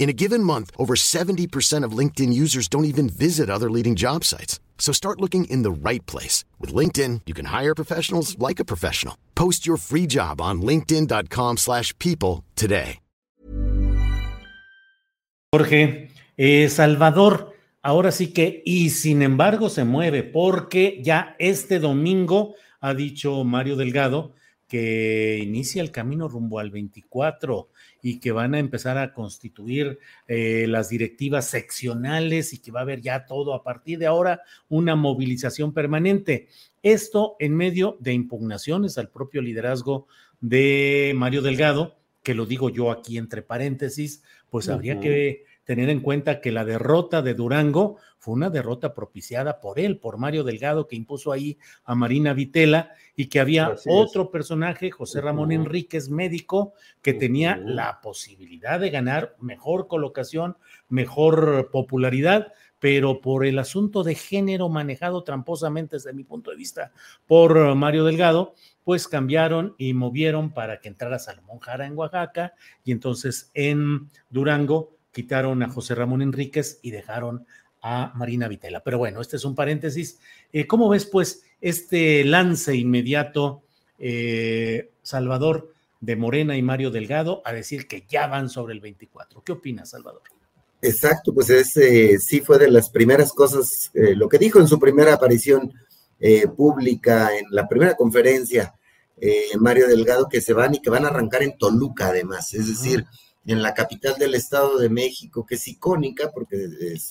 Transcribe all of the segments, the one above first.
In a given month, over 70% of LinkedIn users don't even visit other leading job sites. So start looking in the right place. With LinkedIn, you can hire professionals like a professional. Post your free job on linkedin.com slash people today. Jorge, eh, Salvador, ahora sí que, y sin embargo se mueve, porque ya este domingo ha dicho Mario Delgado que inicia el camino rumbo al 24 y que van a empezar a constituir eh, las directivas seccionales y que va a haber ya todo a partir de ahora una movilización permanente. Esto en medio de impugnaciones al propio liderazgo de Mario Delgado, que lo digo yo aquí entre paréntesis, pues habría que tener en cuenta que la derrota de Durango fue una derrota propiciada por él, por Mario Delgado, que impuso ahí a Marina Vitela y que había otro personaje, José Ramón Enríquez, médico, que tenía la posibilidad de ganar mejor colocación, mejor popularidad, pero por el asunto de género manejado tramposamente desde mi punto de vista por Mario Delgado, pues cambiaron y movieron para que entrara Salomón Jara en Oaxaca y entonces en Durango quitaron a José Ramón Enríquez y dejaron a Marina Vitela. Pero bueno, este es un paréntesis. Eh, ¿Cómo ves, pues, este lance inmediato, eh, Salvador, de Morena y Mario Delgado, a decir que ya van sobre el 24? ¿Qué opinas, Salvador? Exacto, pues ese sí fue de las primeras cosas, eh, lo que dijo en su primera aparición pública, en la primera conferencia, Mario Delgado, que se van y que van a arrancar en Toluca, además, es decir, en la capital del Estado de México, que es icónica porque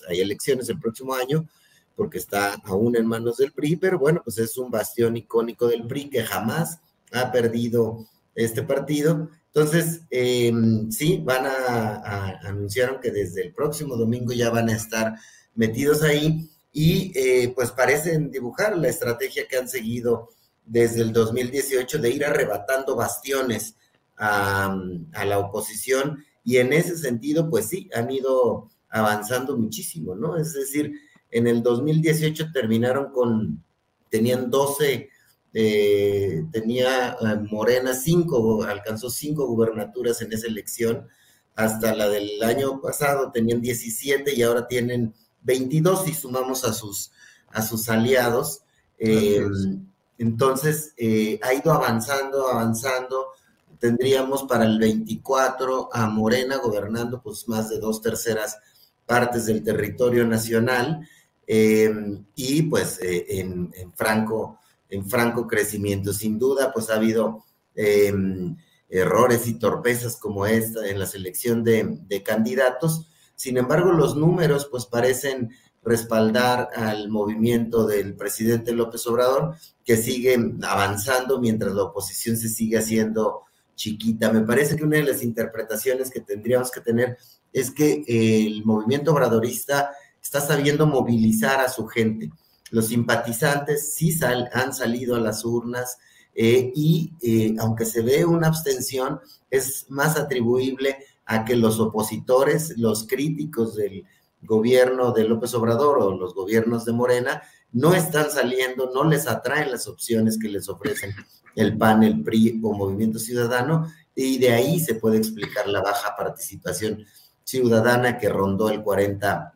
hay elecciones el próximo año, porque está aún en manos del PRI, pero bueno, pues es un bastión icónico del PRI que jamás ha perdido este partido. Entonces, em, sí, van a, anunciaron que desde el próximo domingo ya van a estar metidos ahí y eh, pues parecen dibujar la estrategia que han seguido desde el 2018 de ir arrebatando bastiones a, la oposición y en ese sentido, pues sí, han ido avanzando muchísimo, ¿no? Es decir, en el 2018 terminaron con, tenían 12, eh, tenía eh, Morena 5, alcanzó 5 gubernaturas en esa elección, hasta la del año pasado tenían 17 y ahora tienen 22 si sumamos a sus, a sus aliados. Eh, entonces, ha ido avanzando, avanzando, tendríamos para el 24 a Morena gobernando pues más de dos terceras partes del territorio nacional em, y pues eh, en, franco, en franco crecimiento. Sin duda pues ha habido em, errores y torpezas como esta en la selección de, de candidatos. Sin embargo, los números pues parecen respaldar al movimiento del presidente López Obrador, que sigue avanzando mientras la oposición se sigue haciendo chiquita. Me parece que una de las interpretaciones que tendríamos que tener es que el movimiento obradorista está sabiendo movilizar a su gente. Los simpatizantes sí han salido a las urnas eh, y eh, aunque se ve una abstención, es más atribuible a que los opositores, los críticos del gobierno de López Obrador o los gobiernos de Morena, no están saliendo, no les atraen las opciones que les ofrecen el PAN, el PRI o Movimiento Ciudadano, y de ahí se puede explicar la baja participación ciudadana que rondó el 40,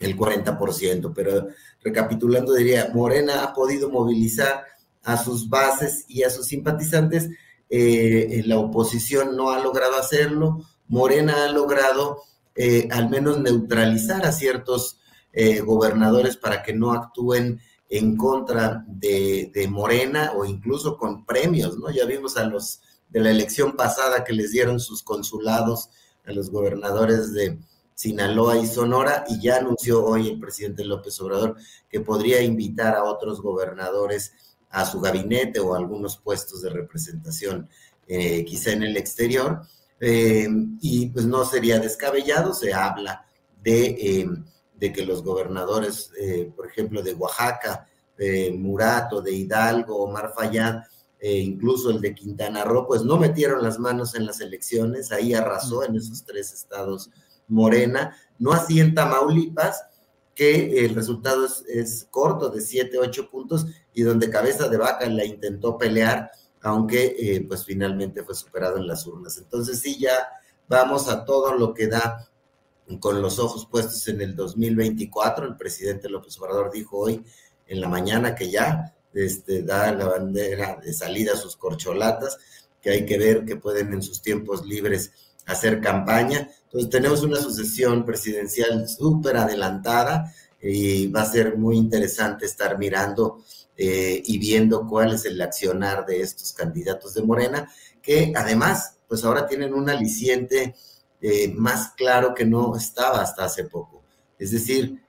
el 40%. Pero recapitulando, diría, Morena ha podido movilizar a sus bases y a sus simpatizantes, eh, la oposición no ha logrado hacerlo, Morena ha logrado eh, al menos neutralizar a ciertos eh, gobernadores para que no actúen en contra de, Morena o incluso con premios, ¿no? Ya vimos a los de la elección pasada que les dieron sus consulados a los gobernadores de Sinaloa y Sonora y ya anunció hoy el presidente López Obrador que podría invitar a otros gobernadores a su gabinete o a algunos puestos de representación, eh, quizá en el exterior. Eh, y pues no sería descabellado, se habla de, de que los gobernadores, por ejemplo, de Oaxaca, de Murato, de Hidalgo, Omar Fayad, e incluso el de Quintana Roo, pues no metieron las manos en las elecciones, ahí arrasó en esos tres estados Morena, no así en Tamaulipas, que el resultado es, corto de 7, 8 puntos y donde Cabeza de Vaca la intentó pelear, aunque eh, pues finalmente fue superado en las urnas. Entonces sí, ya vamos a todo lo que da con los ojos puestos en el 2024. El presidente López Obrador dijo hoy en la mañana que ya este, da la bandera de salida a sus corcholatas, que hay que ver que pueden en sus tiempos libres hacer campaña. Entonces tenemos una sucesión presidencial súper adelantada y va a ser muy interesante estar mirando eh, y viendo cuál es el accionar de estos candidatos de Morena, que además, pues ahora tienen un aliciente eh, más claro que no estaba hasta hace poco. Es decir,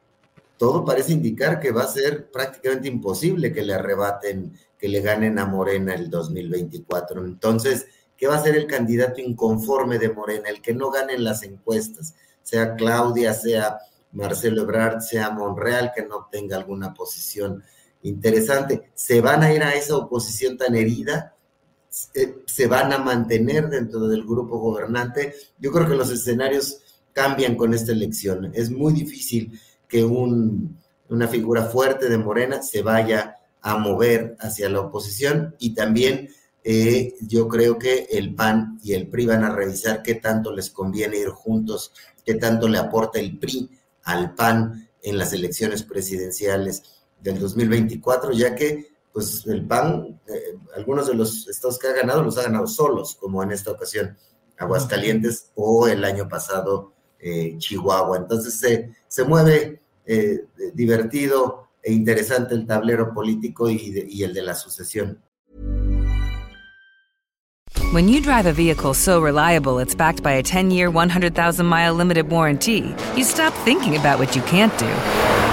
todo parece indicar que va a ser prácticamente imposible que le arrebaten, que le ganen a Morena el 2024. Entonces, ¿Qué va a ser el candidato inconforme de Morena, el que no gane en las encuestas, sea Claudia, sea Marcelo Ebrard, sea Monreal, que no tenga alguna posición interesante. ¿Se van a ir a esa oposición tan herida? ¿Se van a mantener dentro del grupo gobernante? Yo creo que los escenarios cambian con esta elección. Es muy difícil que un, una figura fuerte de Morena se vaya a mover hacia la oposición y también eh, yo creo que el PAN y el PRI van a revisar qué tanto les conviene ir juntos, qué tanto le aporta el PRI al PAN en las elecciones presidenciales del 2024, ya que pues el PAN, eh, algunos de los estados que ha ganado los ha ganado solos, como en esta ocasión Aguascalientes o el año pasado eh, Chihuahua. Entonces se, se mueve divertido e interesante el tablero político y, y el de la sucesión. When you drive a vehicle so reliable it's backed by a 10 year, 100,000 mile limited warranty, you stop thinking about what you can't do